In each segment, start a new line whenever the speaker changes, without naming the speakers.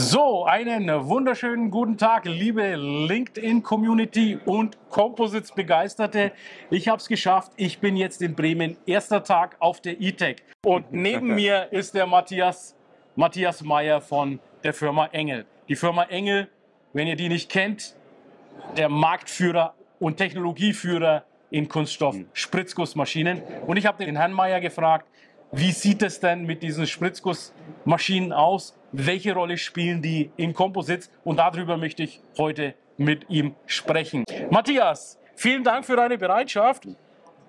So, einen wunderschönen guten Tag, liebe LinkedIn-Community und Composites-Begeisterte. Ich habe es geschafft. Ich bin jetzt in Bremen. Erster Tag auf der E-Tech. Und neben mir ist der Matthias, Matthias Meyer von der Firma Engel. Die Firma Engel, wenn ihr die nicht kennt, der Marktführer und Technologieführer in Kunststoff Spritzgussmaschinen. Und ich habe den Herrn Meyer gefragt, wie sieht es denn mit diesen Spritzgussmaschinen aus? Welche Rolle spielen die in Composites? Und darüber möchte ich heute mit ihm sprechen. Matthias, vielen Dank für deine Bereitschaft.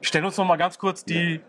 Stell uns noch mal ganz kurz die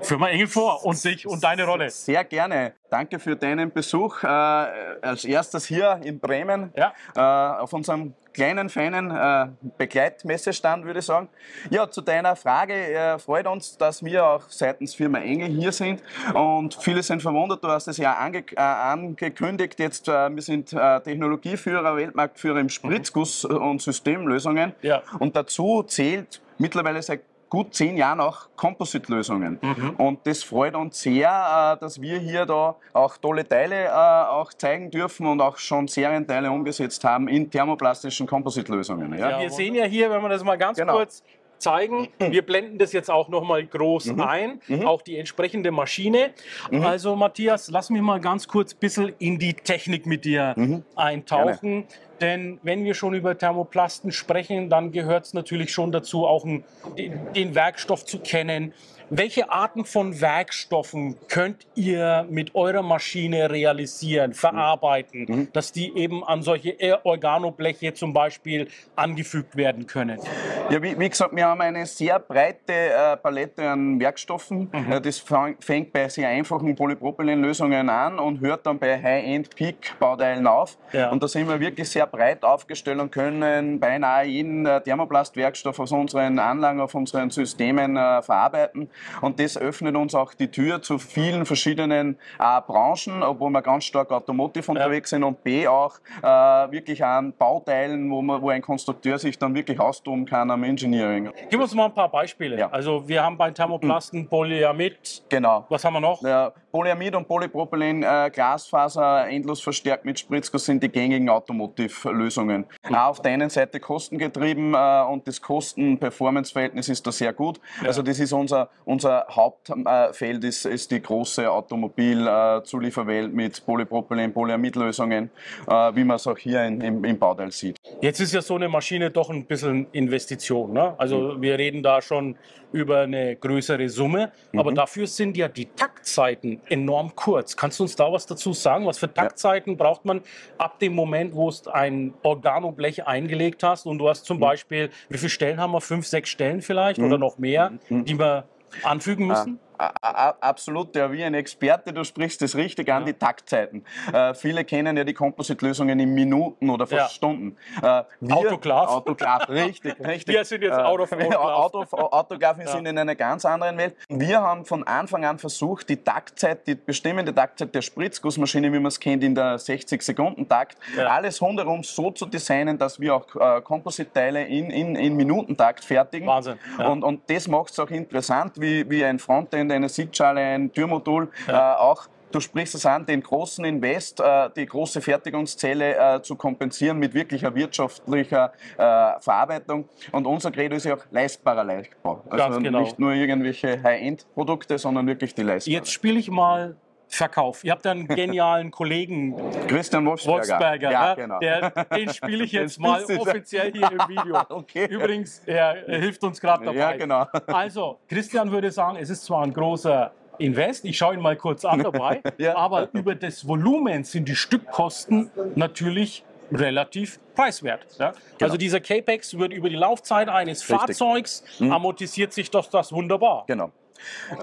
Firma Engel vor und dich und deine Rolle.
Sehr gerne. Danke für deinen Besuch. Äh, als erstes hier in Bremen
Ja.
äh, auf unserem kleinen, feinen äh, Begleitmessestand, würde ich sagen. Ja, zu deiner Frage. Äh, freut uns, dass wir auch seitens Firma Engel hier sind. Und viele sind verwundert, du hast es ja ange äh, angekündigt. Jetzt, äh, wir sind äh, Technologieführer, Weltmarktführer im Spritzguss- und Systemlösungen.
Ja.
Und dazu zählt mittlerweile seit gut zehn Jahren auch Composite-Lösungen. Und das freut uns sehr, äh, dass wir hier da auch tolle Teile äh, auch zeigen dürfen und auch schon Serienteile umgesetzt haben in thermoplastischen Composite-Lösungen. Ja?
Wir sehen ja hier, wenn wir das mal ganz
Genau.
kurz zeigen, wir blenden das jetzt auch noch mal groß
Mhm.
ein, auch die entsprechende Maschine. Also Matthias, lass mich mal ganz kurz ein bisschen in die Technik mit dir
Mhm.
eintauchen. Denn wenn wir schon über Thermoplasten sprechen, dann gehört es natürlich schon dazu, auch einen, den, Werkstoff zu kennen. Welche Arten von Werkstoffen könnt ihr mit eurer Maschine realisieren, verarbeiten,
Mhm.
dass die eben an solche Organobleche zum Beispiel angefügt werden können?
Ja, wie, wie gesagt, wir haben eine sehr breite äh, Palette an Werkstoffen.
Mhm.
Äh, das fängt bei sehr einfachen Polypropylenlösungen an und hört dann bei High-End-Peak-Bauteilen auf.
Ja.
Und da sind wir wirklich sehr breit aufgestellt und können beinahe jeden Thermoplastwerkstoff aus unseren Anlagen, auf unseren Systemen äh, verarbeiten. Und das öffnet uns auch die Tür zu vielen verschiedenen äh, Branchen, obwohl wir ganz stark automotive unterwegs sind und B auch äh, wirklich an Bauteilen, wo, man, wo ein Konstrukteur sich dann wirklich austoben kann am Engineering.
Gib uns mal ein paar Beispiele.
Ja.
Also wir haben bei Thermoplasten Polyamid.
Genau.
Was haben wir noch?
Ja, Polyamid und Polypropylen, äh, Glasfaser, endlos verstärkt mit Spritzguss sind die gängigen Automotive-Lösungen. Auch auf der einen Seite kostengetrieben äh, und das Kosten-Performance-Verhältnis ist da sehr gut. Also das ist unser, unser Hauptfeld, ist, ist die große Automobil-Zulieferwelt mit Polypropylen, Polyamid-Lösungen, äh, wie man es auch hier in, im, im Bauteil sieht.
Jetzt ist ja so eine Maschine doch ein bisschen Investition. Ne? Also
Mhm.
wir reden da schon über eine größere Summe,
Mhm.
aber dafür sind ja die Taktzeiten enorm kurz. Kannst du uns da was dazu sagen? Was für Taktzeiten braucht man ab dem Moment, wo es ein Organoblech eingelegt hast und du hast
Mhm.
zum Beispiel, wie viele Stellen haben wir? Fünf, sechs Stellen vielleicht oder noch mehr,
Mhm.
die wir anfügen müssen?
Absolut, ja, wie ein Experte, du sprichst es richtig an, die Taktzeiten. Äh, viele kennen ja die Composite-Lösungen in Minuten oder fast
Ja.
Stunden. Äh, wir-
Autoklav.
Autoklav, richtig, richtig.
Wir sind jetzt out of.
Auto, Autoklav, wir sind in einer ganz anderen Welt. Wir haben von Anfang an versucht, die Taktzeit, die bestimmende Taktzeit der Spritzgussmaschine, wie man es kennt, in der 60-Sekunden-Takt,
Ja.
alles rundherum so zu designen, dass wir auch äh, Composite-Teile in, in, in Minutentakt fertigen.
Wahnsinn, ja.
Und, und das macht es auch interessant, wie, wie ein Frontend, eine Sitzschale, ein Türmodul äh, auch. Du sprichst es an, den großen Invest, äh, die große Fertigungszelle äh, zu kompensieren mit wirklicher wirtschaftlicher äh, Verarbeitung. Und unser Credo ist ja auch leistbarer Leichtbau. Also
Ganz genau.
nicht nur irgendwelche High-End-Produkte, sondern wirklich die leistbaren.
Jetzt spiele ich mal Verkauf. Ihr habt ja einen genialen Kollegen,
Christian Wolfsberger.
Wolfsberger,
Ja,
ne?
genau.
der, den spiele ich jetzt mal offiziell hier im Video.
Okay.
Übrigens, er, er hilft uns gerade dabei.
Ja, genau.
Also, Christian würde sagen, es ist zwar ein großer Invest, ich schaue ihn mal kurz an dabei,
Ja.
aber über das Volumen sind die Stückkosten natürlich relativ preiswert. Ja? Also dieser CAPEX wird über die Laufzeit eines
Genau. Richtig. Mhm.
Fahrzeugs amortisiert sich doch das wunderbar.
Genau.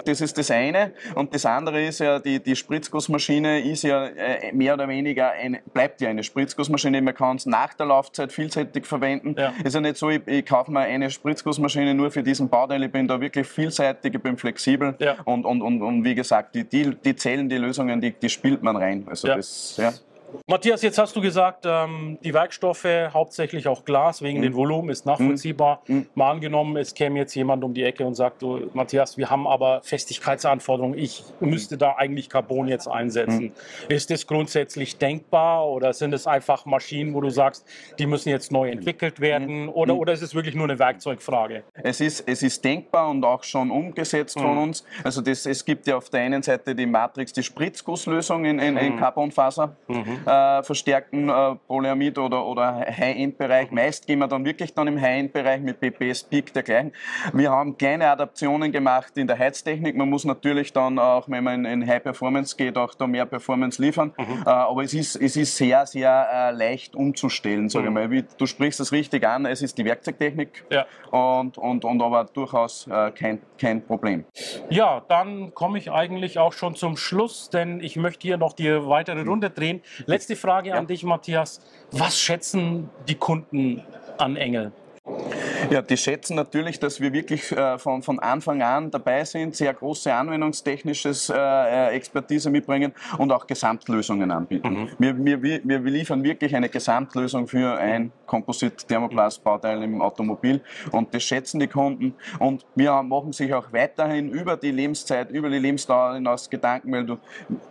Das ist das eine. Und das andere ist ja, die, die Spritzgussmaschine ist ja äh, mehr oder weniger, eine, bleibt ja eine Spritzgussmaschine. Man kann es nach der Laufzeit vielseitig verwenden. Ja. Ist ja nicht so, ich, ich kaufe mir eine Spritzgussmaschine nur für diesen Bauteil. Ich bin da wirklich vielseitig, ich bin flexibel. Ja. Und, und, und, und wie gesagt, die, die, die Zellen, die Lösungen, die, die spielt man rein. Also ja. das, ja.
Matthias, jetzt hast du gesagt, ähm, die Werkstoffe, hauptsächlich auch Glas, wegen mhm. den Volumen, ist nachvollziehbar. Mhm. mhm. Mal angenommen, es käme jetzt jemand um die Ecke und sagt, du, Matthias, wir haben aber Festigkeitsanforderungen, ich müsste da eigentlich Carbon jetzt einsetzen. Mhm. Ist das grundsätzlich denkbar oder sind es einfach Maschinen, wo du sagst, die müssen jetzt neu entwickelt werden mhm. oder, mhm. oder ist es wirklich nur eine Werkzeugfrage?
Es ist, es ist denkbar und auch schon umgesetzt von uns. Also das, es gibt ja auf der einen Seite die Matrix, die Spritzgusslösung in, in, in Carbonfaser äh, verstärkten äh, Polyamid oder, oder High-End-Bereich. Meist gehen wir dann wirklich dann im High-End-Bereich mit BPS, Peak dergleichen. Wir haben kleine Adaptionen gemacht in der Heiztechnik. Man muss natürlich dann auch, wenn man in High Performance geht, auch da mehr Performance liefern. Mhm. Äh, aber es ist, es ist sehr, sehr äh, leicht umzustellen, sage mhm. ich mal. Wie, du sprichst das richtig an, es ist die Werkzeugtechnik ja. und, und, und aber durchaus äh, kein, kein Problem.
Ja, dann komme ich eigentlich auch schon zum Schluss, denn ich möchte hier noch die weitere Runde drehen. Letzte Frage ja. an dich, Matthias. Was schätzen die Kunden an Engel?
Ja, die schätzen natürlich, dass wir wirklich äh, von, von Anfang an dabei sind, sehr große anwendungstechnisches äh, äh Expertise mitbringen und auch Gesamtlösungen anbieten. Mhm. Wir, wir, wir liefern wirklich eine Gesamtlösung für ein Composite-Thermoplast-Bauteil im Automobil und das schätzen die Kunden und wir machen sich auch weiterhin über die Lebenszeit, über die Lebensdauer hinaus Gedanken, weil du,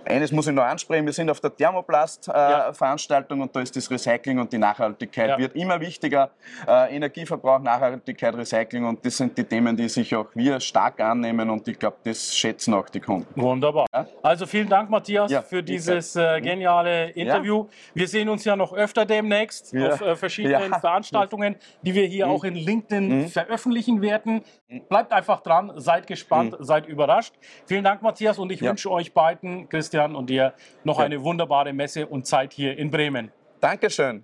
eines muss ich noch ansprechen, wir sind auf der Thermoplast-Veranstaltung äh, ja. und da ist das Recycling und die Nachhaltigkeit ja. wird immer wichtiger, Energieverbrauch, Nachhaltigkeit Nachhaltigkeit, Recycling und das sind die Themen, die sich auch wir stark annehmen und ich glaube, das schätzen auch die Kunden.
Wunderbar. Ja? Also vielen Dank, Matthias, ja, für dieses äh, geniale Interview. Wir sehen uns ja noch öfter demnächst auf äh, verschiedenen Veranstaltungen, die wir hier mhm. auch in LinkedIn mhm. veröffentlichen werden. Bleibt einfach dran, seid gespannt, mhm. seid überrascht. Vielen Dank, Matthias, und ich wünsche euch beiden, Christian und dir, noch eine wunderbare Messe und Zeit hier in Bremen.
Dankeschön.